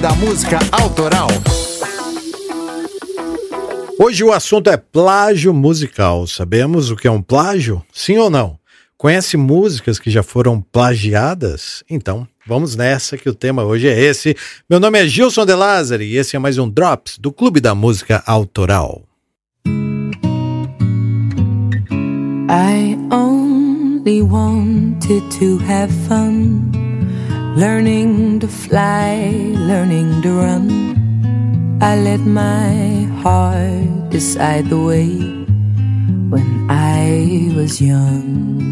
Da Música Autoral. Hoje o assunto é plágio musical. Sabemos o que é um plágio? Sim ou não? Conhece músicas que já foram plagiadas? Então, vamos nessa que o tema hoje é esse. Meu nome é Gilson De Lázari e esse é mais um Drops do Clube da Música Autoral. I only wanted to have fun, learning to fly, learning to run. I let my heart decide the way when I was young.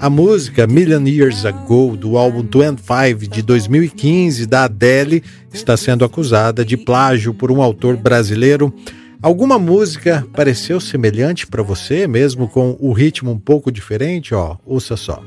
A música Million Years Ago, do álbum 25 de 2015 da Adele, está sendo acusada de plágio por um autor brasileiro Alguma música pareceu semelhante para você, mesmo com o ritmo um pouco diferente? Ó, ouça só.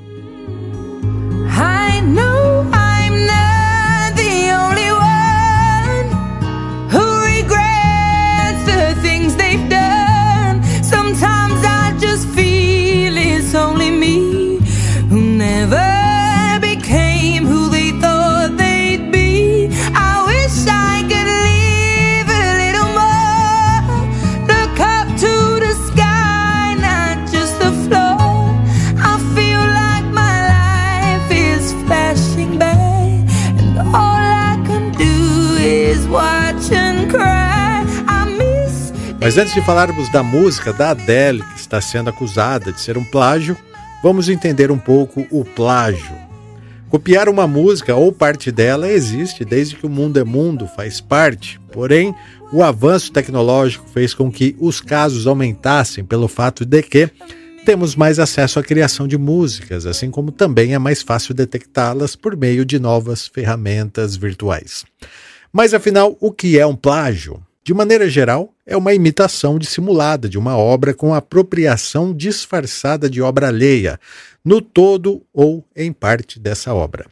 Mas antes de falarmos da música da Adele, que está sendo acusada de ser um plágio, vamos entender um pouco o plágio. Copiar uma música ou parte dela existe desde que o mundo é mundo, faz parte. Porém, o avanço tecnológico fez com que os casos aumentassem pelo fato de que temos mais acesso à criação de músicas, assim como também é mais fácil detectá-las por meio de novas ferramentas virtuais. Mas afinal, o que é um plágio? De maneira geral, é uma imitação dissimulada de uma obra com apropriação disfarçada de obra alheia, no todo ou em parte dessa obra.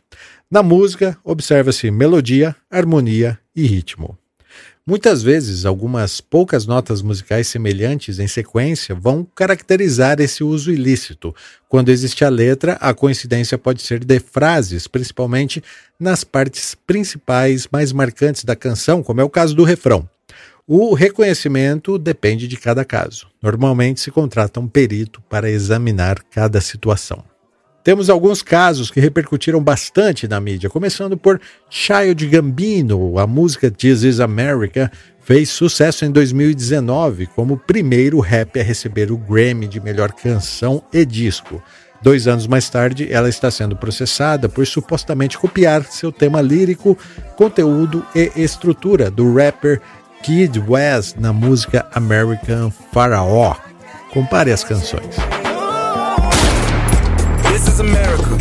Na música, observa-se melodia, harmonia e ritmo. Muitas vezes, algumas poucas notas musicais semelhantes em sequência vão caracterizar esse uso ilícito. Quando existe a letra, a coincidência pode ser de frases, principalmente nas partes principais mais marcantes da canção, como é o caso do refrão. O reconhecimento depende de cada caso. Normalmente se contrata um perito para examinar cada situação. Temos alguns casos que repercutiram bastante na mídia, começando por Child Gambino. A música This Is America fez sucesso em 2019 como o primeiro rap a receber o Grammy de melhor canção e disco. Dois anos mais tarde, ela está sendo processada por supostamente copiar seu tema lírico, conteúdo e estrutura do rapper Kid West na música American Pharaoh. Compare as canções. This is America.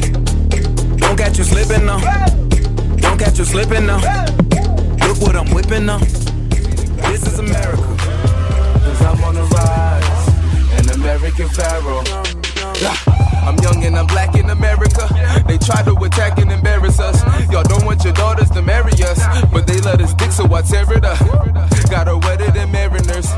Don't catch you slipping now. Don't catch you slipping now. Look what I'm whipping now. This is America. Cause I'm on the rise. An American Pharaoh. I'm young and I'm black in America. They try to attack and embarrass us. Y'all don't want your daughters to marry us, but they let us dick, so I tear it up. Got her wetter than mariners.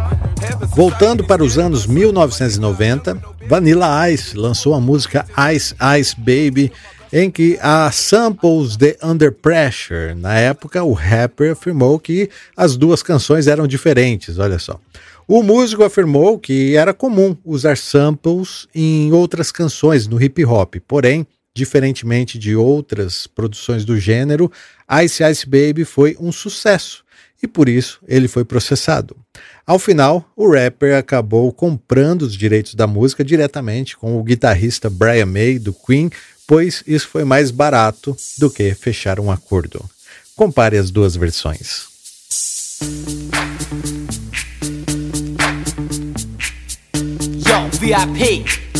Voltando para os anos 1990, Vanilla Ice lançou a música Ice Ice Baby, em que há samples de Under Pressure. Na época, o rapper afirmou que as duas canções eram diferentes, olha só. O músico afirmou que era comum usar samples em outras canções no hip hop, porém, diferentemente de outras produções do gênero, Ice Ice Baby foi um sucesso e por isso ele foi processado. Ao final, o rapper acabou comprando os direitos da música diretamente com o guitarrista Brian May do Queen, pois isso foi mais barato do que fechar um acordo. Compare as duas versões. VIP.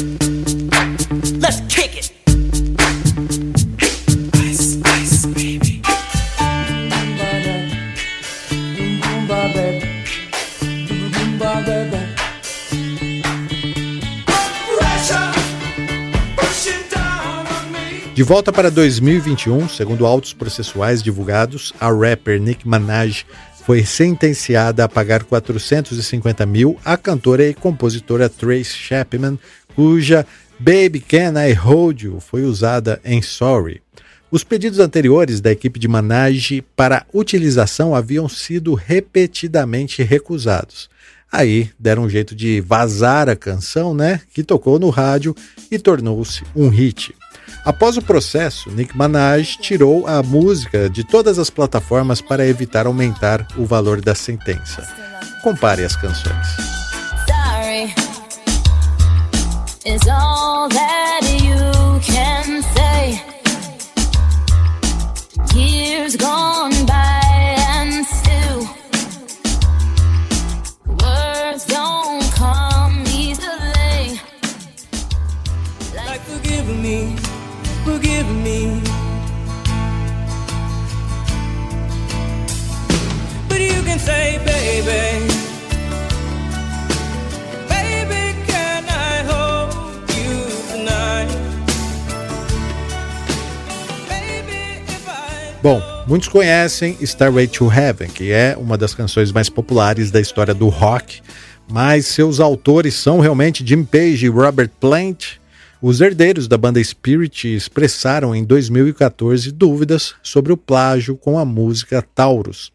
Volta para 2021, segundo autos processuais divulgados, a rapper Nicki Minaj foi sentenciada a pagar 450 mil à cantora e compositora Trace Chapman, cuja Baby Can I Hold You foi usada em Sorry. Os pedidos anteriores da equipe de Manage para utilização haviam sido repetidamente recusados. Aí deram um jeito de vazar a canção, né? Que tocou no rádio e tornou-se um hit. Após o processo, Nick Minaj tirou a música de todas as plataformas para evitar aumentar o valor da sentença. Compare as canções. Sorry muitos conhecem Starway to Heaven, que é uma das canções mais populares da história do rock, mas seus autores são realmente Jim Page e Robert Plant, os herdeiros da banda Spirit expressaram em 2014 dúvidas sobre o plágio com a música Taurus.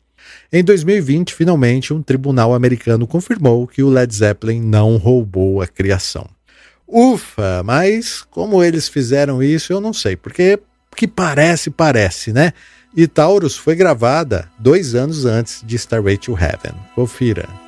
Em 2020, finalmente, um tribunal americano confirmou que o Led Zeppelin não roubou a criação. Ufa, mas como eles fizeram isso, eu não sei, porque que parece, parece, né? E Taurus foi gravada dois anos antes de Starway to Heaven. Confira.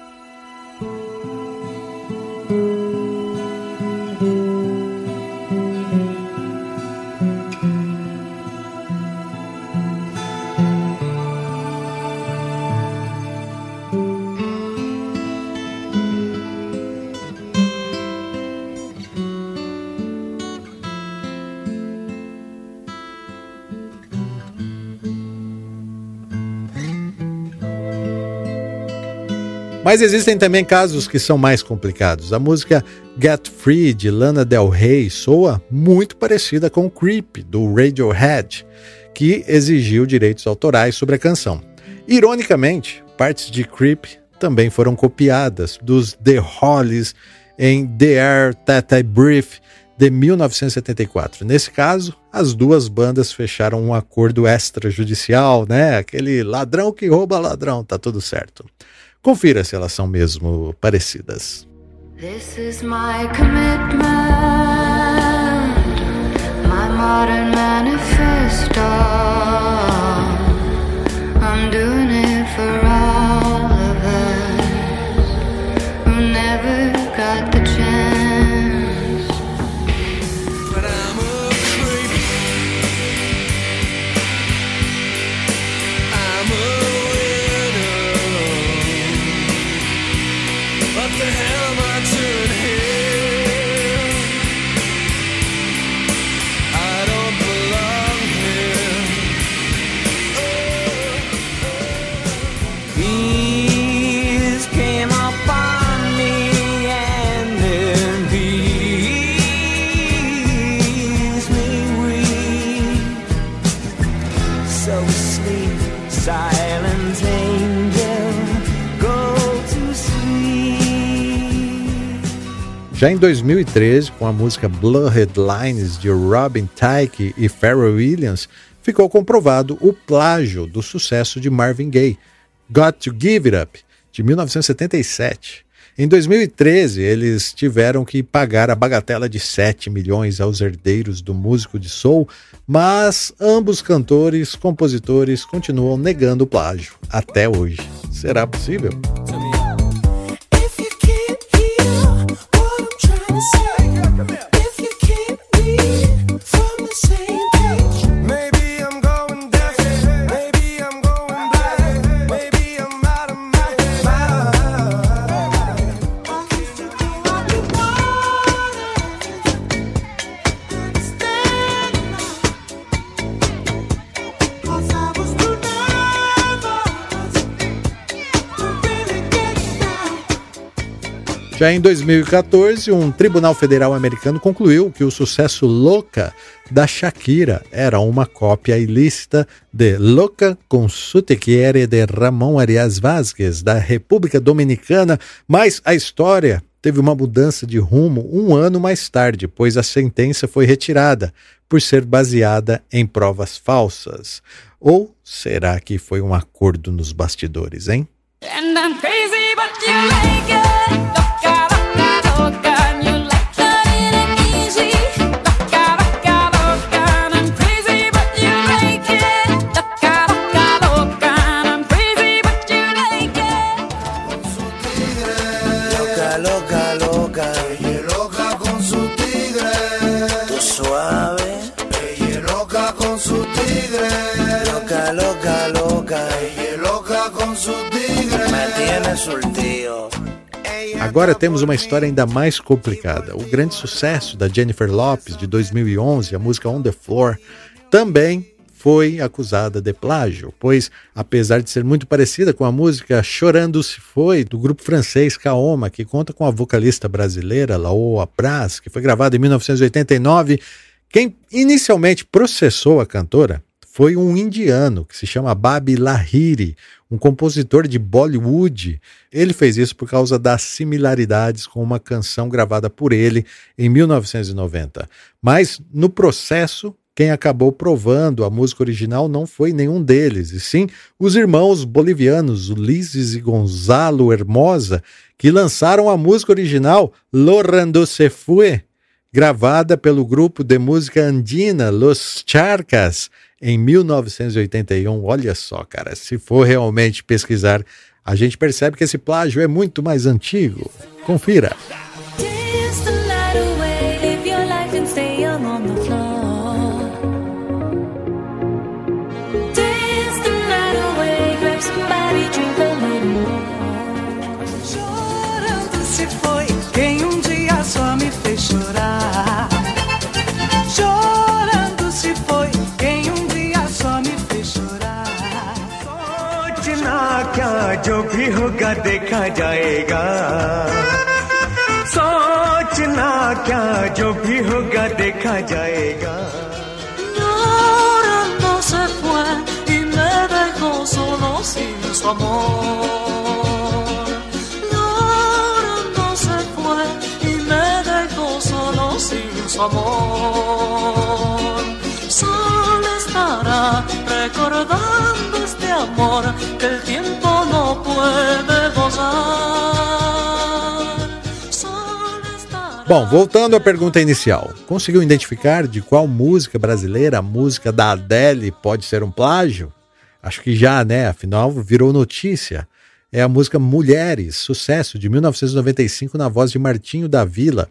Mas existem também casos que são mais complicados. A música Get Free de Lana Del Rey soa muito parecida com Creep do Radiohead, que exigiu direitos autorais sobre a canção. Ironicamente, partes de Creep também foram copiadas dos The Hollies em The Air That I Breathe de 1974. Nesse caso, as duas bandas fecharam um acordo extrajudicial, né? Aquele ladrão que rouba ladrão, tá tudo certo. Confira se elas são mesmo parecidas. This is my commitment, Já em 2013, com a música Blood Headlines de Robin Thicke e Pharrell Williams, ficou comprovado o plágio do sucesso de Marvin Gaye, Got to Give It Up, de 1977. Em 2013, eles tiveram que pagar a bagatela de 7 milhões aos herdeiros do músico de soul, mas ambos cantores, compositores continuam negando o plágio até hoje. Será possível? Já em 2014, um tribunal federal americano concluiu que o sucesso Louca da Shakira era uma cópia ilícita de Louca con su te quiere de Ramon Arias Vázquez, da República Dominicana, mas a história teve uma mudança de rumo um ano mais tarde, pois a sentença foi retirada por ser baseada em provas falsas. Ou será que foi um acordo nos bastidores, hein? Agora temos uma história ainda mais complicada. O grande sucesso da Jennifer Lopes de 2011, a música On the Floor, também foi acusada de plágio, pois, apesar de ser muito parecida com a música Chorando Se Foi, do grupo francês Kaoma, que conta com a vocalista brasileira Laoa Praz, que foi gravada em 1989, quem inicialmente processou a cantora foi um indiano que se chama Babi Lahiri, um compositor de Bollywood. Ele fez isso por causa das similaridades com uma canção gravada por ele em 1990. Mas no processo, quem acabou provando a música original não foi nenhum deles, e sim os irmãos bolivianos Ulisses e Gonzalo Hermosa, que lançaram a música original Lorando Se Fue, gravada pelo grupo de música andina Los Charcas em 1981. Olha só, cara, se for realmente pesquisar, a gente percebe que esse plágio é muito mais antigo. Confira. जो भी होगा देखा जाएगा सोचना क्या जो भी होगा देखा जाएगा Llorando se fue y me dejó solo sin su amor. Llorando se fue y me dejó solo sin su amor. Solo estará recordando este amor que el tiempo Bom, voltando à pergunta inicial, conseguiu identificar de qual música brasileira a música da Adele pode ser um plágio? Acho que já, né? Afinal, virou notícia. É a música Mulheres, sucesso de 1995 na voz de Martinho da Vila.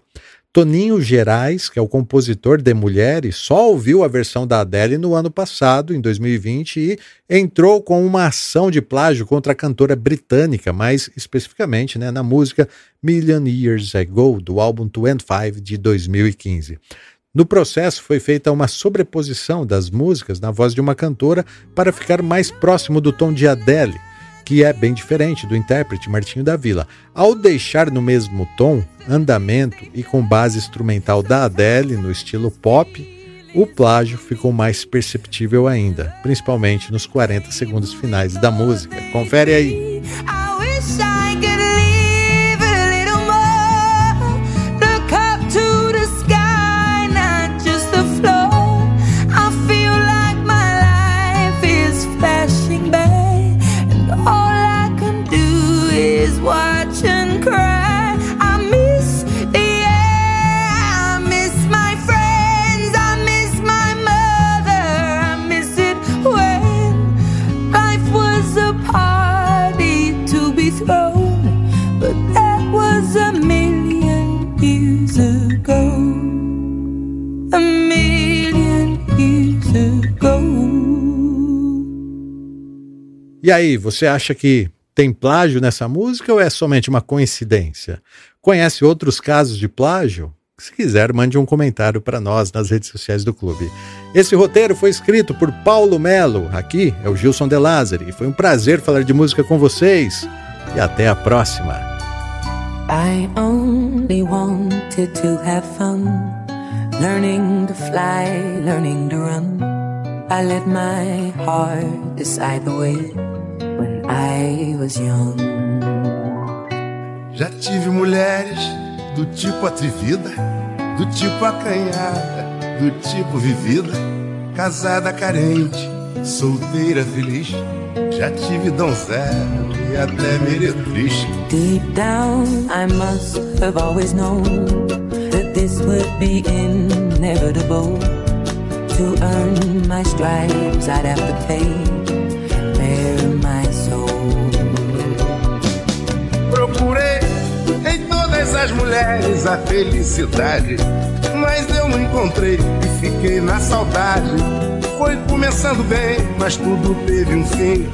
Toninho Gerais, que é o compositor de Mulheres, só ouviu a versão da Adele no ano passado, em 2020, e entrou com uma ação de plágio contra a cantora britânica, mais especificamente né, na música Million Years Ago, do álbum 25 de 2015. No processo foi feita uma sobreposição das músicas na voz de uma cantora para ficar mais próximo do tom de Adele que é bem diferente do intérprete Martinho da Vila. Ao deixar no mesmo tom, andamento e com base instrumental da Adele no estilo pop, o plágio ficou mais perceptível ainda, principalmente nos 40 segundos finais da música. Confere aí. E aí, você acha que tem plágio nessa música ou é somente uma coincidência? Conhece outros casos de plágio? Se quiser, mande um comentário para nós nas redes sociais do clube. Esse roteiro foi escrito por Paulo Melo. Aqui é o Gilson De Lázari. Foi um prazer falar de música com vocês e até a próxima. I only wanted to have fun, learning to fly, learning to run. I let my heart decide the way. I was young. Já tive mulheres do tipo atrevida, do tipo acanhada, do tipo vivida, casada carente, solteira feliz. Já tive donzela e até meretriz. Deep down, I must have always known that this would be inevitable. To earn my stripes, I'd have to pay todas as mulheres a felicidade, mas eu não encontrei e fiquei na saudade. Foi começando bem, mas tudo teve um fim.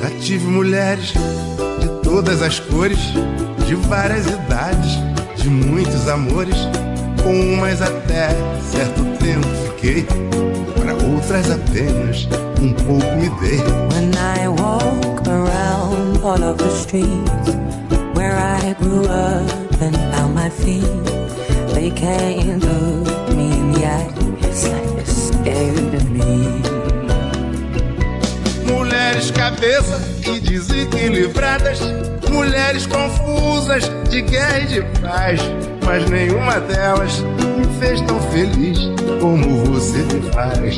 Já tive mulheres de todas as cores, de várias idades, de muitos amores. Com umas até certo tempo fiquei, para outras apenas um pouco me dei. When I walk around all of the streets where I grew up and found my feet, they can't look me in the eye. It's like they're scared of me. Mulheres cabeça e desequilibradas, mulheres confusas de guerra e de paz, mas nenhuma delas me fez tão feliz como você me faz.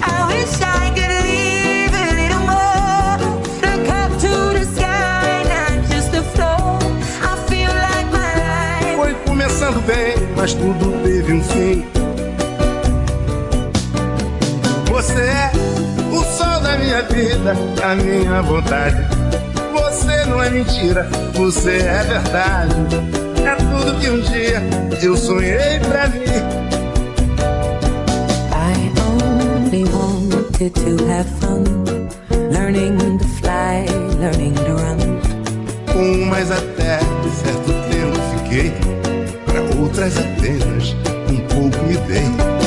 I wish I could leave a little more. Look up to the sky, not just the floor. I feel like my life. Foi começando bem, mas tudo teve um fim. Você é o sol da minha vida, a minha vontade. Não é mentira, você é verdade. É tudo que um dia eu sonhei pra mim. I only wanted to have fun, learning to fly, learning to run. Com umas até certo tempo fiquei, para outras apenas um pouco me dei.